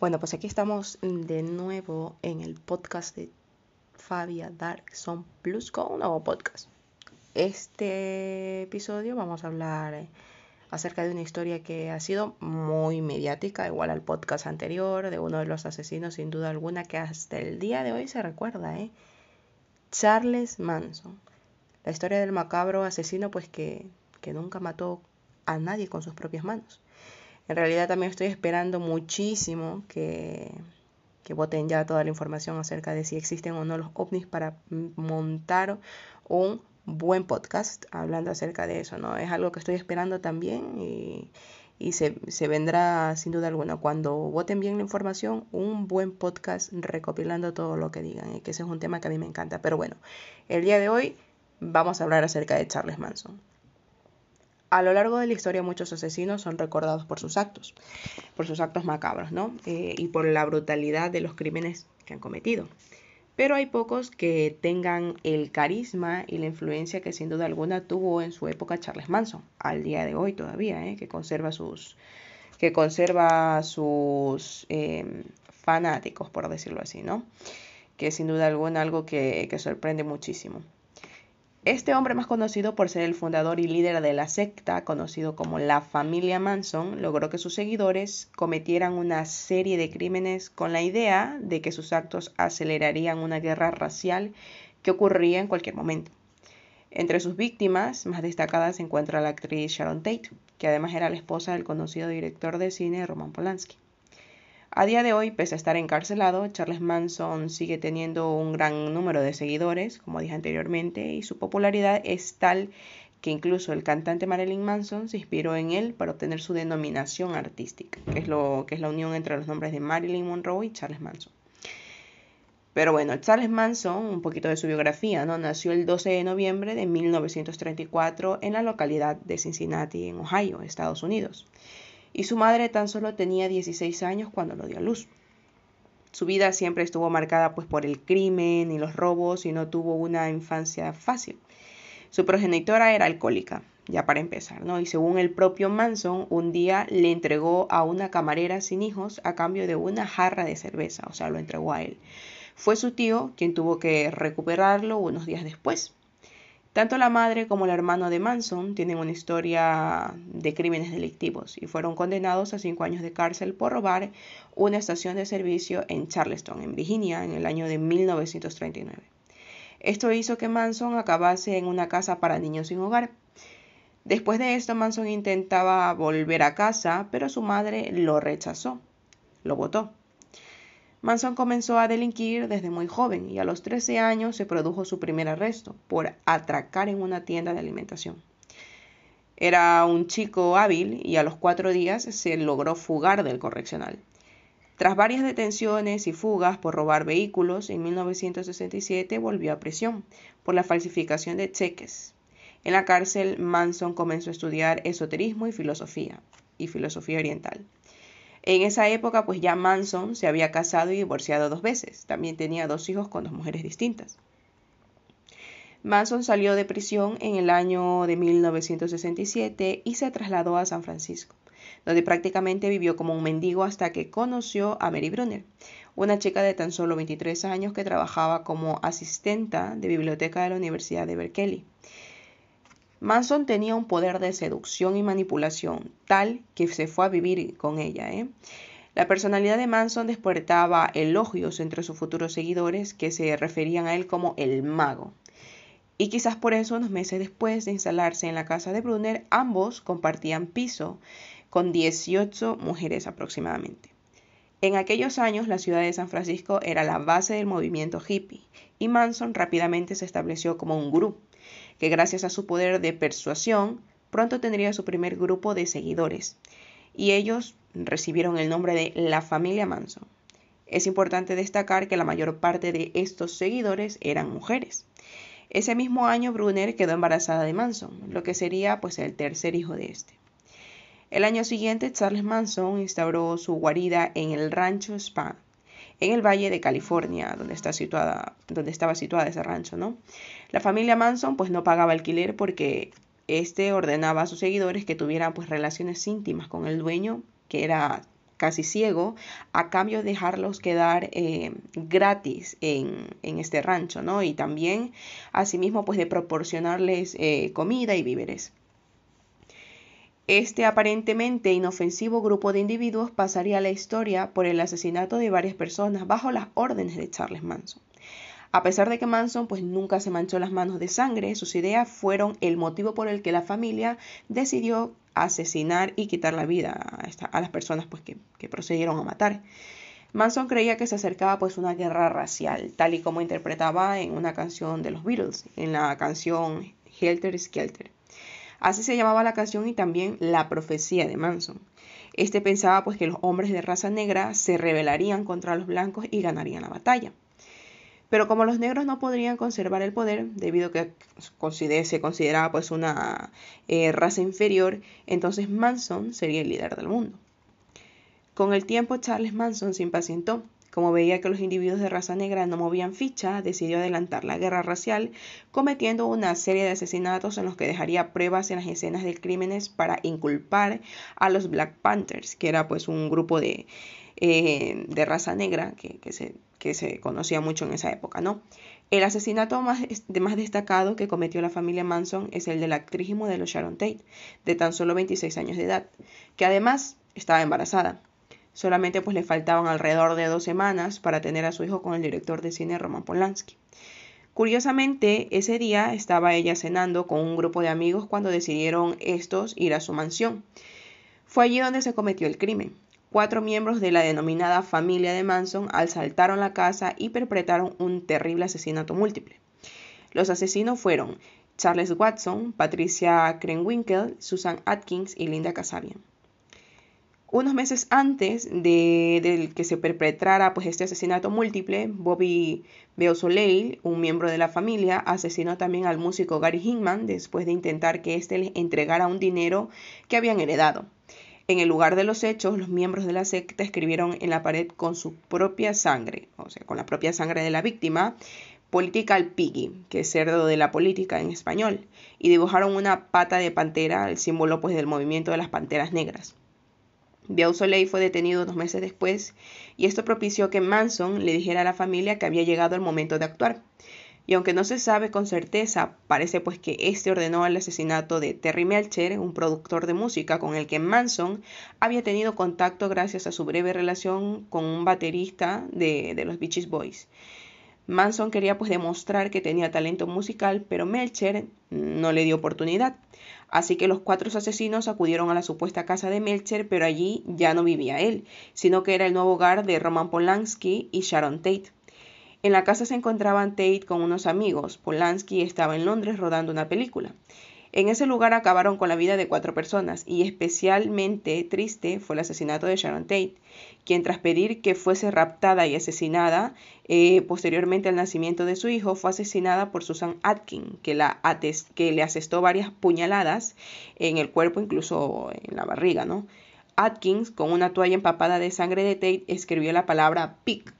Bueno, pues aquí estamos de nuevo en el podcast de Fabia Darkson Plus con un nuevo podcast. Este episodio vamos a hablar acerca de una historia que ha sido muy mediática, igual al podcast anterior, de uno de los asesinos sin duda alguna que hasta el día de hoy se recuerda, ¿eh? Charles Manson. La historia del macabro asesino pues que, que nunca mató a nadie con sus propias manos. En realidad también estoy esperando muchísimo que, que voten ya toda la información acerca de si existen o no los ovnis para montar un buen podcast hablando acerca de eso, ¿no? Es algo que estoy esperando también y, y se, se, vendrá sin duda alguna. Cuando voten bien la información, un buen podcast recopilando todo lo que digan, y que ese es un tema que a mí me encanta. Pero bueno, el día de hoy vamos a hablar acerca de Charles Manson. A lo largo de la historia muchos asesinos son recordados por sus actos, por sus actos macabros, ¿no? Eh, y por la brutalidad de los crímenes que han cometido. Pero hay pocos que tengan el carisma y la influencia que sin duda alguna tuvo en su época Charles Manson, al día de hoy todavía, ¿eh? que conserva sus, que conserva sus eh, fanáticos, por decirlo así, ¿no? Que sin duda alguna algo que sorprende muchísimo. Este hombre más conocido por ser el fundador y líder de la secta, conocido como la familia Manson, logró que sus seguidores cometieran una serie de crímenes con la idea de que sus actos acelerarían una guerra racial que ocurría en cualquier momento. Entre sus víctimas más destacadas se encuentra la actriz Sharon Tate, que además era la esposa del conocido director de cine Roman Polanski. A día de hoy, pese a estar encarcelado, Charles Manson sigue teniendo un gran número de seguidores, como dije anteriormente, y su popularidad es tal que incluso el cantante Marilyn Manson se inspiró en él para obtener su denominación artística, que es, lo, que es la unión entre los nombres de Marilyn Monroe y Charles Manson. Pero bueno, Charles Manson, un poquito de su biografía, ¿no? Nació el 12 de noviembre de 1934 en la localidad de Cincinnati, en Ohio, Estados Unidos y su madre tan solo tenía 16 años cuando lo dio a luz. Su vida siempre estuvo marcada pues por el crimen y los robos y no tuvo una infancia fácil. Su progenitora era alcohólica, ya para empezar, ¿no? Y según el propio Manson, un día le entregó a una camarera sin hijos a cambio de una jarra de cerveza, o sea, lo entregó a él. Fue su tío quien tuvo que recuperarlo unos días después. Tanto la madre como el hermano de Manson tienen una historia de crímenes delictivos y fueron condenados a cinco años de cárcel por robar una estación de servicio en Charleston, en Virginia, en el año de 1939. Esto hizo que Manson acabase en una casa para niños sin hogar. Después de esto, Manson intentaba volver a casa, pero su madre lo rechazó, lo votó. Manson comenzó a delinquir desde muy joven y a los 13 años se produjo su primer arresto por atracar en una tienda de alimentación. Era un chico hábil y a los cuatro días se logró fugar del correccional. Tras varias detenciones y fugas por robar vehículos, en 1967 volvió a prisión por la falsificación de cheques. En la cárcel, Manson comenzó a estudiar esoterismo y filosofía, y filosofía oriental. En esa época, pues ya Manson se había casado y divorciado dos veces. También tenía dos hijos con dos mujeres distintas. Manson salió de prisión en el año de 1967 y se trasladó a San Francisco, donde prácticamente vivió como un mendigo hasta que conoció a Mary Brunner, una chica de tan solo 23 años que trabajaba como asistenta de biblioteca de la Universidad de Berkeley. Manson tenía un poder de seducción y manipulación tal que se fue a vivir con ella. ¿eh? La personalidad de Manson despertaba elogios entre sus futuros seguidores que se referían a él como el mago. Y quizás por eso, unos meses después de instalarse en la casa de Brunner, ambos compartían piso con 18 mujeres aproximadamente. En aquellos años, la ciudad de San Francisco era la base del movimiento hippie y Manson rápidamente se estableció como un gurú que gracias a su poder de persuasión pronto tendría su primer grupo de seguidores, y ellos recibieron el nombre de la familia Manson. Es importante destacar que la mayor parte de estos seguidores eran mujeres. Ese mismo año Brunner quedó embarazada de Manson, lo que sería pues el tercer hijo de este. El año siguiente Charles Manson instauró su guarida en el rancho Spa, en el Valle de California, donde, donde estaba situada ese rancho, ¿no? La familia Manson pues no pagaba alquiler porque este ordenaba a sus seguidores que tuvieran pues relaciones íntimas con el dueño, que era casi ciego, a cambio de dejarlos quedar eh, gratis en, este rancho, ¿no? Y también, asimismo, pues de proporcionarles eh, comida y víveres. Este aparentemente inofensivo grupo de individuos pasaría a la historia por el asesinato de varias personas bajo las órdenes de Charles Manson. A pesar de que Manson pues nunca se manchó las manos de sangre, sus ideas fueron el motivo por el que la familia decidió asesinar y quitar la vida a, las personas pues que, que, procedieron a matar. Manson creía que se acercaba pues una guerra racial, tal y como interpretaba en una canción de los Beatles, en la canción Helter Skelter. Así se llamaba la canción y también la profecía de Manson. Este pensaba pues que los hombres de raza negra se rebelarían contra los blancos y ganarían la batalla. Pero como los negros no podrían conservar el poder, debido a que se consideraba pues una eh, raza inferior, entonces Manson sería el líder del mundo. Con el tiempo Charles Manson se impacientó como veía que los individuos de raza negra no movían ficha, decidió adelantar la guerra racial, cometiendo una serie de asesinatos en los que dejaría pruebas en las escenas de crímenes para inculpar a los Black Panthers, que era pues un grupo de, eh, de raza negra que, se, que se conocía mucho en esa época, ¿no? El asesinato más, más, destacado que cometió la familia Manson es el de la actriz y modelo Sharon Tate, de tan solo 26 años de edad, que además estaba embarazada. Solamente pues le faltaban alrededor de dos semanas para tener a su hijo con el director de cine Roman Polanski. Curiosamente, ese día estaba ella cenando con un grupo de amigos cuando decidieron estos ir a su mansión. Fue allí donde se cometió el crimen. Cuatro miembros de la denominada familia de Manson asaltaron la casa y perpetraron un terrible asesinato múltiple. Los asesinos fueron Charles Watson, Patricia Krenwinkel, Susan Atkins y Linda Kasabian. Unos meses antes de, que se perpetrara pues, este asesinato múltiple, Bobby Beausoleil, un miembro de la familia, asesinó también al músico Gary Hinman después de intentar que éste les entregara un dinero que habían heredado. En el lugar de los hechos, los miembros de la secta escribieron en la pared con su propia sangre, o sea, con la propia sangre de la víctima, Political Piggy, que es cerdo de la política en español, y dibujaron una pata de pantera, el símbolo pues del movimiento de las panteras negras. Beausoleil fue detenido dos meses después y esto propició que Manson le dijera a la familia que había llegado el momento de actuar. Y aunque no se sabe con certeza, parece pues que este ordenó el asesinato de Terry Melcher, un productor de música con el que Manson había tenido contacto gracias a su breve relación con un baterista de, los Beaches Boys. Manson quería pues demostrar que tenía talento musical, pero Melcher no le dio oportunidad. Así que los cuatro asesinos acudieron a la supuesta casa de Melcher, pero allí ya no vivía él, sino que era el nuevo hogar de Roman Polanski y Sharon Tate. En la casa se encontraban Tate con unos amigos. Polanski estaba en Londres rodando una película. En ese lugar acabaron con la vida de cuatro personas y especialmente triste fue el asesinato de Sharon Tate, quien tras pedir que fuese raptada y asesinada eh, posteriormente al nacimiento de su hijo fue asesinada por Susan Atkin, que, la que le asestó varias puñaladas en el cuerpo, incluso en la barriga. ¿no? Atkins, con una toalla empapada de sangre de Tate, escribió la palabra pig,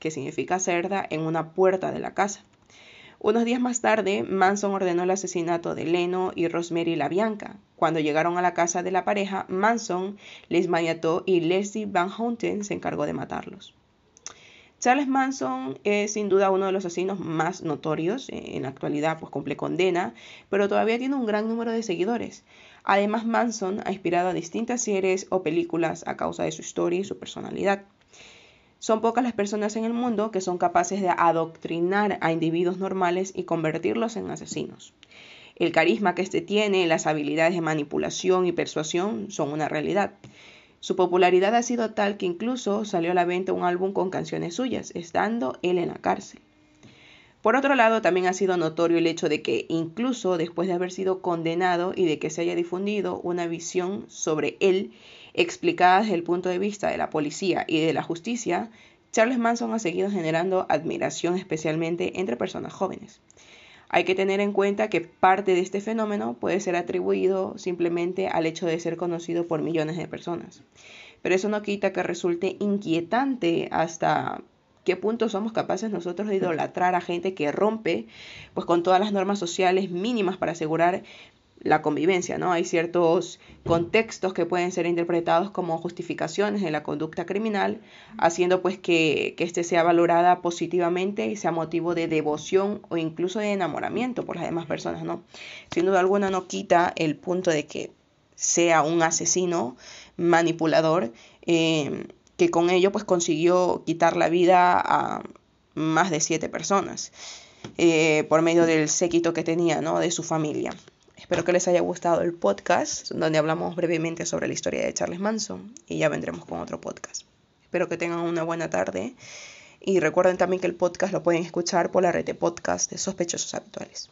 que significa cerda, en una puerta de la casa. Unos días más tarde, Manson ordenó el asesinato de Leno y Rosemary LaBianca. Cuando llegaron a la casa de la pareja, Manson les maniató y Leslie Van Houten se encargó de matarlos. Charles Manson es sin duda uno de los asesinos más notorios. Eh, en la actualidad, pues cumple condena, pero todavía tiene un gran número de seguidores. Además, Manson ha inspirado a distintas series o películas a causa de su historia y su personalidad. Son pocas las personas en el mundo que son capaces de adoctrinar a individuos normales y convertirlos en asesinos. El carisma que éste tiene, las habilidades de manipulación y persuasión son una realidad. Su popularidad ha sido tal que incluso salió a la venta un álbum con canciones suyas, estando él en la cárcel. Por otro lado, también ha sido notorio el hecho de que, incluso después de haber sido condenado y de que se haya difundido una visión sobre él explicada desde el punto de vista de la policía y de la justicia, Charles Manson ha seguido generando admiración especialmente entre personas jóvenes. Hay que tener en cuenta que parte de este fenómeno puede ser atribuido simplemente al hecho de ser conocido por millones de personas. Pero eso no quita que resulte inquietante hasta qué punto somos capaces nosotros de idolatrar a gente que rompe pues con todas las normas sociales mínimas para asegurar la convivencia, ¿no? Hay ciertos contextos que pueden ser interpretados como justificaciones de la conducta criminal, haciendo pues que, que éste sea valorada positivamente y sea motivo de devoción o incluso de enamoramiento por las demás personas, ¿no? Sin duda alguna no quita el punto de que sea un asesino manipulador eh, que con ello pues consiguió quitar la vida a más de siete personas eh, por medio del séquito que tenía, ¿no? De su familia. Espero que les haya gustado el podcast donde hablamos brevemente sobre la historia de Charles Manson y ya vendremos con otro podcast. Espero que tengan una buena tarde y recuerden también que el podcast lo pueden escuchar por la red de podcast de sospechosos habituales.